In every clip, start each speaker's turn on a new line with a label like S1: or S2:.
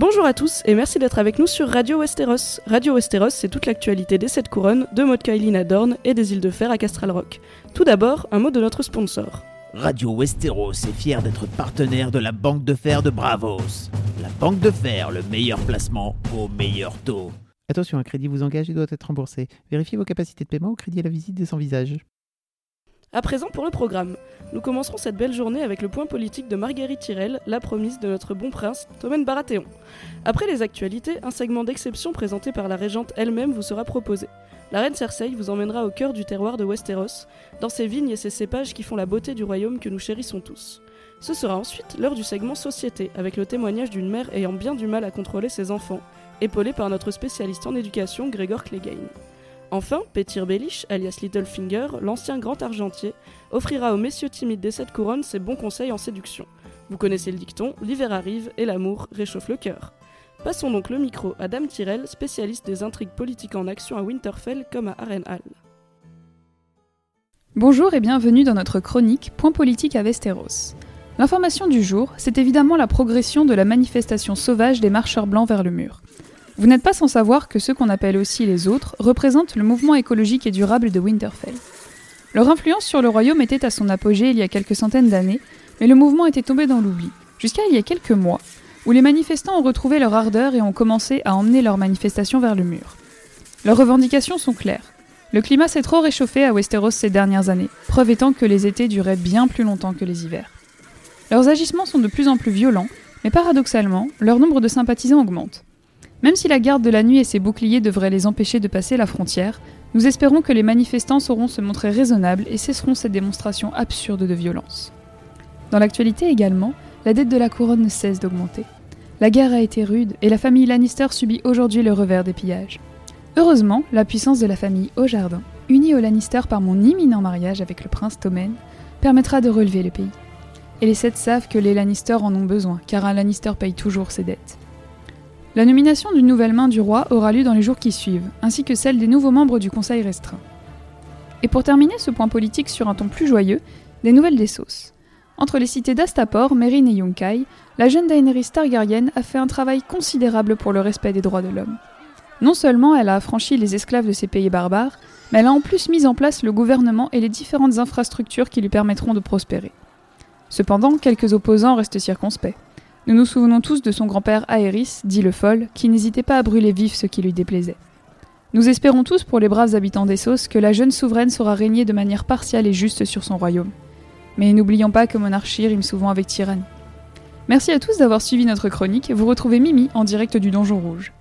S1: Bonjour à tous et merci d'être avec nous sur Radio Westeros. Radio Westeros, c'est toute l'actualité des Sept Couronnes, de Motkailin à Dorne et des îles de Fer à Castral Rock. Tout d'abord, un mot de notre sponsor.
S2: Radio Westeros est fier d'être partenaire de la Banque de Fer de Bravos. La Banque de Fer, le meilleur placement au meilleur taux.
S3: Attention, un crédit vous engage et doit être remboursé. Vérifiez vos capacités de paiement au crédit à la visite de son visage.
S1: À présent pour le programme. Nous commencerons cette belle journée avec le point politique de Marguerite Tirel, la promise de notre bon prince, Tommen Baratheon. Après les actualités, un segment d'exception présenté par la régente elle-même vous sera proposé. La reine Cersei vous emmènera au cœur du terroir de Westeros, dans ses vignes et ses cépages qui font la beauté du royaume que nous chérissons tous. Ce sera ensuite l'heure du segment Société, avec le témoignage d'une mère ayant bien du mal à contrôler ses enfants, épaulée par notre spécialiste en éducation Grégor Clegane. Enfin, Petir Bellish, alias Littlefinger, l'ancien grand argentier, offrira aux messieurs timides des sept couronnes ses bons conseils en séduction. Vous connaissez le dicton, l'hiver arrive et l'amour réchauffe le cœur. Passons donc le micro à Dame Tyrell, spécialiste des intrigues politiques en action à Winterfell comme à Harrenhal.
S4: Bonjour et bienvenue dans notre chronique Point politique à Westeros. L'information du jour, c'est évidemment la progression de la manifestation sauvage des marcheurs blancs vers le mur. Vous n'êtes pas sans savoir que ceux qu'on appelle aussi les autres représentent le mouvement écologique et durable de Winterfell. Leur influence sur le royaume était à son apogée il y a quelques centaines d'années, mais le mouvement était tombé dans l'oubli, jusqu'à il y a quelques mois, où les manifestants ont retrouvé leur ardeur et ont commencé à emmener leurs manifestations vers le mur. Leurs revendications sont claires. Le climat s'est trop réchauffé à Westeros ces dernières années, preuve étant que les étés duraient bien plus longtemps que les hivers. Leurs agissements sont de plus en plus violents, mais paradoxalement, leur nombre de sympathisants augmente. Même si la garde de la nuit et ses boucliers devraient les empêcher de passer la frontière, nous espérons que les manifestants sauront se montrer raisonnables et cesseront cette démonstration absurde de violence. Dans l'actualité également, la dette de la couronne ne cesse d'augmenter. La guerre a été rude et la famille Lannister subit aujourd'hui le revers des pillages. Heureusement, la puissance de la famille Jardin, unie aux Lannister par mon imminent mariage avec le prince Tommen, permettra de relever le pays. Et les sept savent que les Lannister en ont besoin, car un Lannister paye toujours ses dettes. La nomination d'une nouvelle main du roi aura lieu dans les jours qui suivent, ainsi que celle des nouveaux membres du Conseil restreint. Et pour terminer ce point politique sur un ton plus joyeux, des nouvelles des sauces. Entre les cités d'Astapor, Merin et Yunkai, la jeune Daenerys Targaryen a fait un travail considérable pour le respect des droits de l'homme. Non seulement elle a affranchi les esclaves de ces pays barbares, mais elle a en plus mis en place le gouvernement et les différentes infrastructures qui lui permettront de prospérer. Cependant, quelques opposants restent circonspects. Nous nous souvenons tous de son grand-père Aerys, dit le Fol, qui n'hésitait pas à brûler vif ce qui lui déplaisait. Nous espérons tous pour les braves habitants d'Essos que la jeune souveraine saura régner de manière partiale et juste sur son royaume. Mais n'oublions pas que monarchie rime souvent avec tyrannie. Merci à tous d'avoir suivi notre chronique. Vous retrouvez Mimi en direct du Donjon Rouge.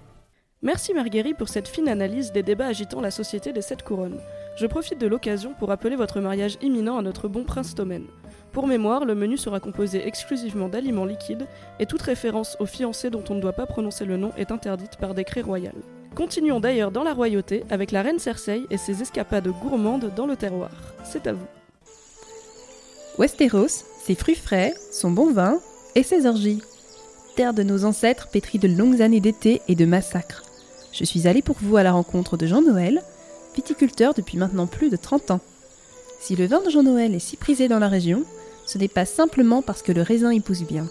S1: Merci Marguerite pour cette fine analyse des débats agitant la société des sept couronnes. Je profite de l'occasion pour appeler votre mariage imminent à notre bon prince Tommen. Pour mémoire, le menu sera composé exclusivement d'aliments liquides et toute référence aux fiancés dont on ne doit pas prononcer le nom est interdite par décret royal. Continuons d'ailleurs dans la royauté avec la reine Cersei et ses escapades gourmandes dans le terroir. C'est à vous.
S5: Westeros, ses fruits frais, son bon vin et ses orgies. Terre de nos ancêtres pétrie de longues années d'été et de massacres. Je suis allée pour vous à la rencontre de Jean-Noël, viticulteur depuis maintenant plus de 30 ans. Si le vin de Jean-Noël est si prisé dans la région, ce n'est pas simplement parce que le raisin y pousse bien.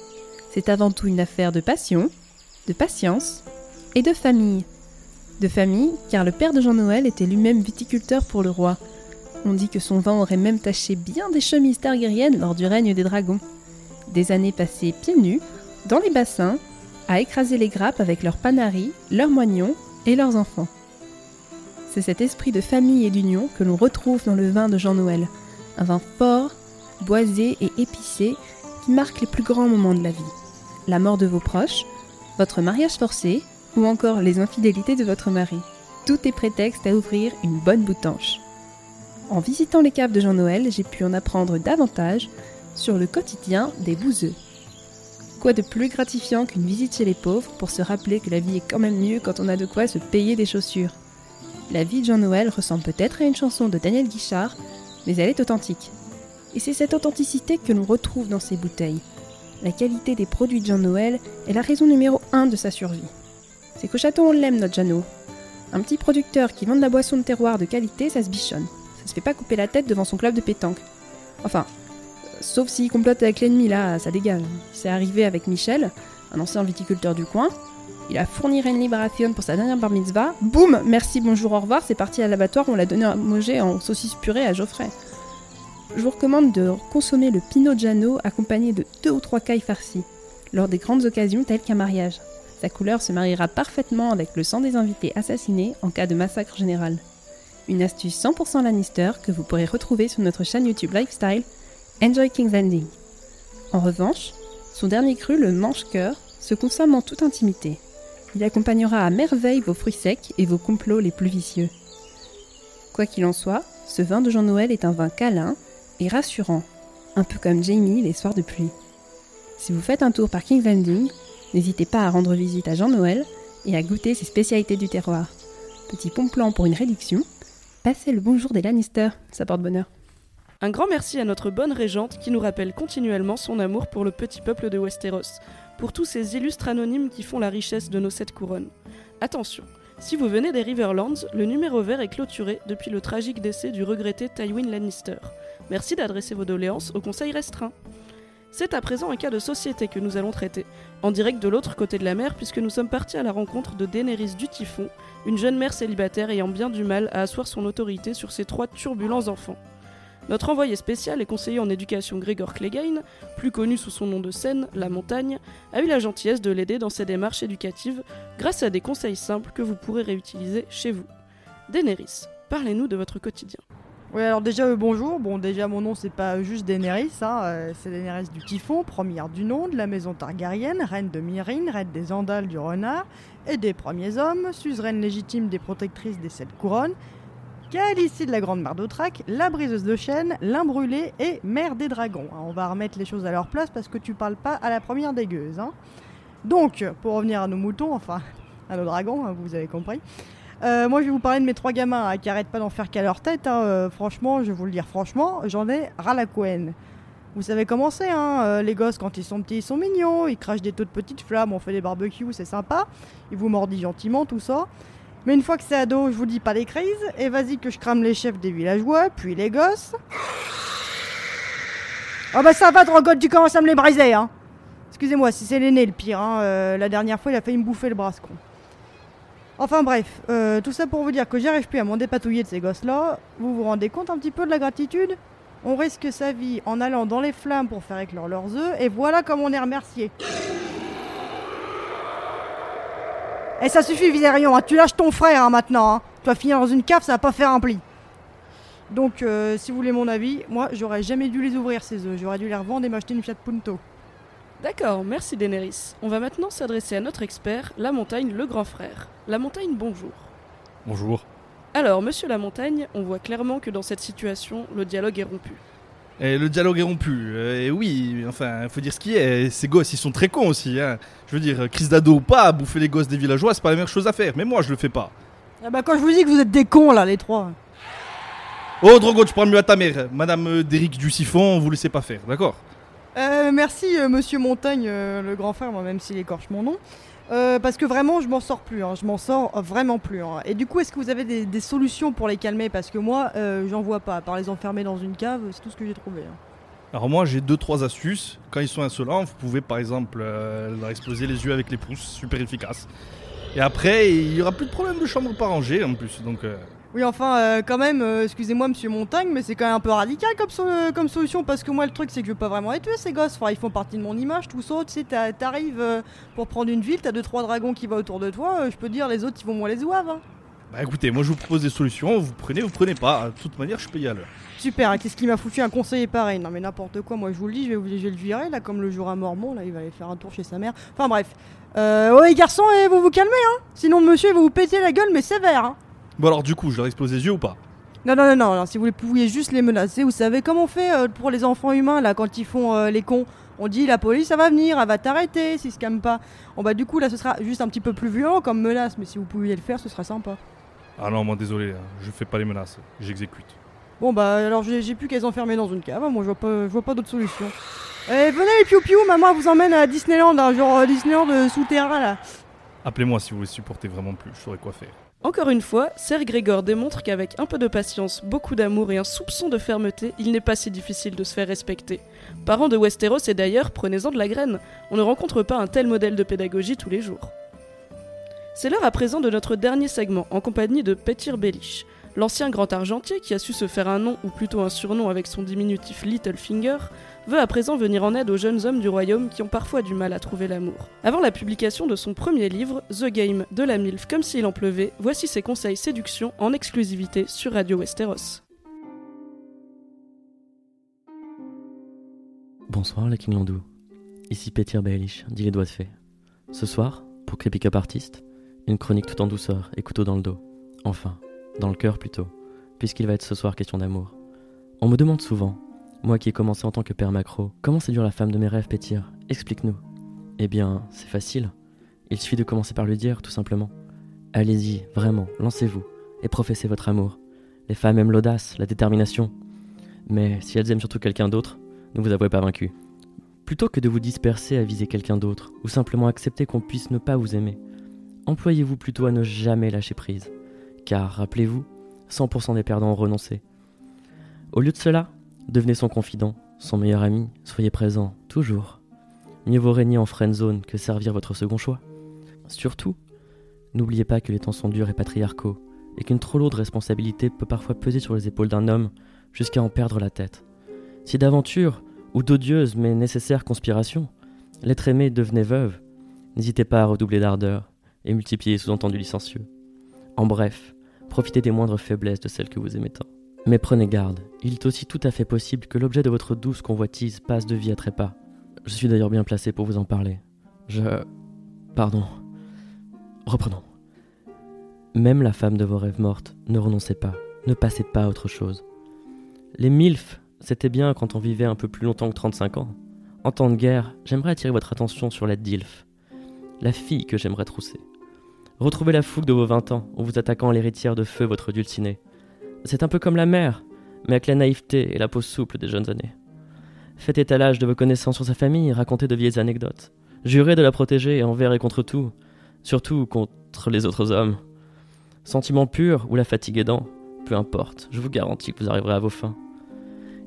S5: C'est avant tout une affaire de passion, de patience et de famille. De famille, car le père de Jean-Noël était lui-même viticulteur pour le roi. On dit que son vin aurait même taché bien des chemises targaryennes lors du règne des dragons. Des années passées pieds nus, dans les bassins, à écraser les grappes avec leurs panaris, leurs moignons et leurs enfants. C'est cet esprit de famille et d'union que l'on retrouve dans le vin de Jean-Noël, un vin fort, boisé et épicé qui marque les plus grands moments de la vie. La mort de vos proches, votre mariage forcé ou encore les infidélités de votre mari. tout est prétexte à ouvrir une bonne boutanche. En visitant les caves de Jean-Noël, j'ai pu en apprendre davantage sur le quotidien des bouseux. Quoi de plus gratifiant qu'une visite chez les pauvres pour se rappeler que la vie est quand même mieux quand on a de quoi se payer des chaussures La vie de Jean-Noël ressemble peut-être à une chanson de Daniel Guichard, mais elle est authentique. Et c'est cette authenticité que l'on retrouve dans ces bouteilles. La qualité des produits de Jean-Noël est la raison numéro 1 de sa survie. C'est qu'au château on l'aime notre Jeannot. Un petit producteur qui vend de la boisson de terroir de qualité, ça se bichonne. Ça se fait pas couper la tête devant son club de pétanque. Enfin, sauf s'il complote avec l'ennemi, là, ça dégage. C'est arrivé avec Michel, un ancien viticulteur du coin. Il a fourni une libération pour sa dernière bar mitzvah. Boum Merci, bonjour, au revoir. C'est parti à l'abattoir, on l'a donné à manger en saucisse purée à Geoffrey. Je vous recommande de consommer le Pinot Jano accompagné de deux ou trois cailles farcies, lors des grandes occasions telles qu'un mariage. Sa couleur se mariera parfaitement avec le sang des invités assassinés en cas de massacre général. Une astuce 100% Lannister que vous pourrez retrouver sur notre chaîne YouTube Lifestyle Enjoy King's Ending. En revanche, son dernier cru, le manche-cœur, se consomme en toute intimité. Il accompagnera à merveille vos fruits secs et vos complots les plus vicieux. Quoi qu'il en soit, ce vin de Jean-Noël est un vin câlin et rassurant, un peu comme Jamie les soirs de pluie. Si vous faites un tour par King's Landing, n'hésitez pas à rendre visite à Jean-Noël et à goûter ses spécialités du terroir. Petit pont plan pour une réduction, passez le bonjour des Lannister, ça porte bonheur.
S1: Un grand merci à notre bonne régente qui nous rappelle continuellement son amour pour le petit peuple de Westeros, pour tous ces illustres anonymes qui font la richesse de nos sept couronnes. Attention, si vous venez des Riverlands, le numéro vert est clôturé depuis le tragique décès du regretté Tywin Lannister. Merci d'adresser vos doléances au conseil restreint. C'est à présent un cas de société que nous allons traiter, en direct de l'autre côté de la mer puisque nous sommes partis à la rencontre de Daenerys du Typhon, une jeune mère célibataire ayant bien du mal à asseoir son autorité sur ses trois turbulents enfants. Notre envoyé spécial et conseiller en éducation Grégor Clegane, plus connu sous son nom de scène, La Montagne, a eu la gentillesse de l'aider dans ses démarches éducatives grâce à des conseils simples que vous pourrez réutiliser chez vous. Daenerys, parlez-nous de votre quotidien.
S6: Oui, alors déjà, euh, bonjour. Bon, déjà, mon nom, c'est pas juste Daenerys, hein, euh, c'est Daenerys du Typhon, première du nom, de la maison Targaryenne, reine de Myrine, reine des Andales du Renard et des premiers hommes, suzeraine légitime des protectrices des sept couronnes, ici de la Grande Mare d'Autrac, la briseuse de chêne, l'imbrûlé et mère des dragons. On va remettre les choses à leur place parce que tu parles pas à la première dégueuse. Hein. Donc, pour revenir à nos moutons, enfin à nos dragons, hein, vous avez compris. Euh, moi, je vais vous parler de mes trois gamins hein, qui arrêtent pas d'en faire qu'à leur tête. Euh, franchement, je vais vous le dire franchement, j'en ai ras la couenne. Vous savez comment c'est, hein, euh, les gosses quand ils sont petits, ils sont mignons, ils crachent des taux de petites flammes, on fait des barbecues, c'est sympa. Ils vous mordent gentiment, tout ça. Mais une fois que c'est ado, je vous dis pas les crises, et vas-y que je crame les chefs des villageois, puis les gosses. Oh bah ça va, Drogotte, tu commences à me les briser, hein Excusez-moi, si c'est l'aîné le pire, hein, la dernière fois il a failli me bouffer le bras, con. Enfin bref, euh, tout ça pour vous dire que j'arrive plus à m'en dépatouiller de ces gosses-là. Vous vous rendez compte un petit peu de la gratitude? On risque sa vie en allant dans les flammes pour faire éclore leurs œufs, et voilà comme on est remercié. Et eh, ça suffit, Viserion, hein. tu lâches ton frère hein, maintenant. Hein. Tu vas finir dans une cave, ça va pas faire un pli. Donc, euh, si vous voulez mon avis, moi, j'aurais jamais dû les ouvrir ces œufs. J'aurais dû les revendre et m'acheter une Fiat Punto.
S1: D'accord, merci Daenerys. On va maintenant s'adresser à notre expert, La Montagne, le grand frère. La Montagne, bonjour.
S7: Bonjour.
S1: Alors, monsieur La Montagne, on voit clairement que dans cette situation, le dialogue est rompu.
S7: Et le dialogue est rompu. Euh, et oui, enfin, il faut dire ce qui est. Ces gosses, ils sont très cons aussi. Hein. Je veux dire, crise d'ado ou pas, bouffer les gosses des villageois, c'est pas la meilleure chose à faire. Mais moi, je le fais pas.
S6: Ah bah quand je vous dis que vous êtes des cons là, les trois.
S7: Oh, Drogo, tu parles mieux à ta mère. Madame euh, Déric du Siphon, vous laissez pas faire, d'accord?
S6: Euh, Merci, monsieur Montagne, le grand frère, moi, même s'il écorche mon nom. Euh, parce que vraiment, je m'en sors plus. Hein. Je m'en sors vraiment plus. Hein. Et du coup, est-ce que vous avez des, solutions pour les calmer? Parce que moi, euh, j'en vois pas. Par les enfermer dans une cave, c'est tout ce que j'ai trouvé. Hein.
S7: Alors moi, j'ai deux trois astuces. Quand ils sont insolents, vous pouvez par exemple euh, leur exploser les yeux avec les pouces, super efficace. Et après, il y aura plus de problème de chambre pas rangée en plus. Donc
S6: oui, enfin, euh, quand même, euh, excusez-moi, monsieur Montagne, mais c'est quand même un peu radical comme, comme solution parce que moi, le truc, c'est que je veux pas vraiment les tuer, ces gosses. Enfin, ils font partie de mon image, tout ça. Tu sais, t'arrives euh, pour prendre une ville, t'as deux trois dragons qui vont autour de toi. je peux dire, les autres, ils vont moins les ouaves. Hein.
S7: Bah écoutez, moi je vous propose des solutions, vous prenez, vous prenez pas. De toute manière, je peux y aller.
S6: Super, hein, qu'est-ce qui m'a foutu un conseiller pareil? Non mais n'importe quoi, moi je vous le dis, je vais, je vais le virer là, comme le jour à Mormon, là il va aller faire un tour chez sa mère. Enfin bref. Euh, ouais garçon, et vous vous calmez hein? Sinon monsieur il va vous péter la gueule mais sévère hein
S7: Bon alors du coup, je leur explose les yeux ou pas
S6: Non, non, non, non, non, si vous pouviez juste les menacer, vous savez comment on fait euh, pour les enfants humains là quand ils font euh, les cons on dit la police, ça va venir, elle va t'arrêter s'ils se calment pas. Bon bah du coup là ce sera juste un petit peu plus violent comme menace, mais si vous pouviez le faire, ce serait sympa.
S7: Ah non, moi désolé, hein, je fais pas les menaces, j'exécute.
S6: Bon bah alors j'ai plus qu'à les enfermer dans une cave, moi je vois pas, je vois pas d'autre solution. Eh venez les piou piou, maman elle vous emmène à Disneyland, hein, genre euh, Disneyland euh, souterrain là.
S7: Appelez-moi si vous les supportez vraiment plus, je saurai quoi faire.
S1: Encore une fois, Ser Grégor démontre qu'avec un peu de patience, beaucoup d'amour et un soupçon de fermeté, il n'est pas si difficile de se faire respecter. Parents de Westeros et d'ailleurs, prenez-en de la graine, on ne rencontre pas un tel modèle de pédagogie tous les jours. C'est l'heure à présent de notre dernier segment, en compagnie de Petir Bellish, l'ancien grand argentier qui a su se faire un nom ou plutôt un surnom avec son diminutif Littlefinger, veut à présent venir en aide aux jeunes hommes du royaume qui ont parfois du mal à trouver l'amour. Avant la publication de son premier livre, The Game de la MILF comme s'il en pleuvait, voici ses conseils séduction en exclusivité sur Radio Westeros.
S8: Bonsoir les King Landou. Ici Petir Baelish, dit les doigts de fée. Ce soir, pour Creepy Cup Artist, une chronique tout en douceur et couteau dans le dos. Enfin, dans le cœur plutôt, puisqu'il va être ce soir question d'amour. On me demande souvent, moi qui ai commencé en tant que père macro, comment séduire la femme de mes rêves Pétir? Explique-nous. Eh bien, c'est facile. Il suffit de commencer par lui dire, tout simplement. Allez-y, vraiment, lancez-vous, et professez votre amour. Les femmes aiment l'audace, la détermination. Mais si elles aiment surtout quelqu'un d'autre, ne vous avouez pas vaincu. Plutôt que de vous disperser à viser quelqu'un d'autre, ou simplement accepter qu'on puisse ne pas vous aimer, employez-vous plutôt à ne jamais lâcher prise. Car, rappelez-vous, 100% des perdants ont renoncé. Au lieu de cela, devenez son confident, son meilleur ami, soyez présent, toujours. Mieux vaut régner en friend zone que servir votre second choix. Surtout, n'oubliez pas que les temps sont durs et patriarcaux, et qu'une trop lourde responsabilité peut parfois peser sur les épaules d'un homme jusqu'à en perdre la tête. Si d'aventure, ou d'odieuse mais nécessaire conspiration, l'être aimé devenait veuve, n'hésitez pas à redoubler d'ardeur et multiplier sous-entendus licencieux. En bref, profitez des moindres faiblesses de celle que vous aimez tant. Mais prenez garde, il est aussi tout à fait possible que l'objet de votre douce convoitise passe de vie à trépas. Je suis d'ailleurs bien placé pour vous en parler. Je... Pardon. Reprenons. Même la femme de vos rêves mortes, ne renoncez pas, ne passez pas à autre chose. Les MILF, c'était bien quand on vivait un peu plus longtemps que 35 ans. En temps de guerre, j'aimerais attirer votre attention sur la DILF, la fille que j'aimerais trousser. Retrouvez la fougue de vos 20 ans en vous attaquant à l'héritière de feu, votre dulcinée. C'est un peu comme la mère, mais avec la naïveté et la peau souple des jeunes années. Faites étalage de vos connaissances sur sa famille, racontez de vieilles anecdotes. Jurez de la protéger envers et contre tout, surtout contre les autres hommes. Sentiment pur ou la fatigue aidant, peu importe, je vous garantis que vous arriverez à vos fins.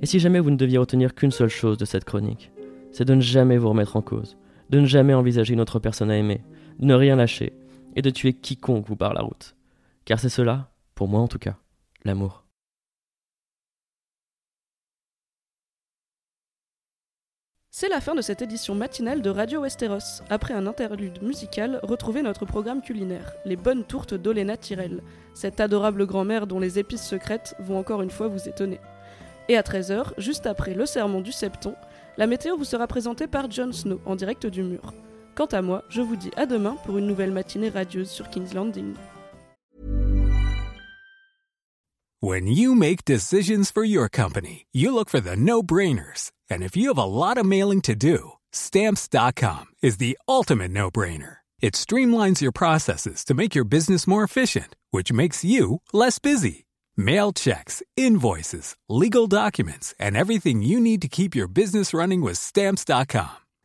S8: Et si jamais vous ne deviez retenir qu'une seule chose de cette chronique, c'est de ne jamais vous remettre en cause, de ne jamais envisager une autre personne à aimer, de ne rien lâcher, et de tuer quiconque vous barre la route. Car c'est cela, pour moi en tout cas, l'amour.
S1: C'est la fin de cette édition matinale de Radio Westeros. Après un interlude musical, retrouvez notre programme culinaire, les bonnes tourtes d'Olena Tyrell, cette adorable grand-mère dont les épices secrètes vont encore une fois vous étonner. Et à 13h, juste après le sermon du septon, la météo vous sera présentée par Jon Snow en direct du mur. Quant à moi, je vous dis à demain pour une nouvelle matinée radieuse sur King's Landing.
S9: When you make decisions for your company, you look for the no-brainers. And if you have a lot of mailing to do, stamps.com is the ultimate no-brainer. It streamlines your processes to make your business more efficient, which makes you less busy. Mail checks, invoices, legal documents, and everything you need to keep your business running with stamps.com.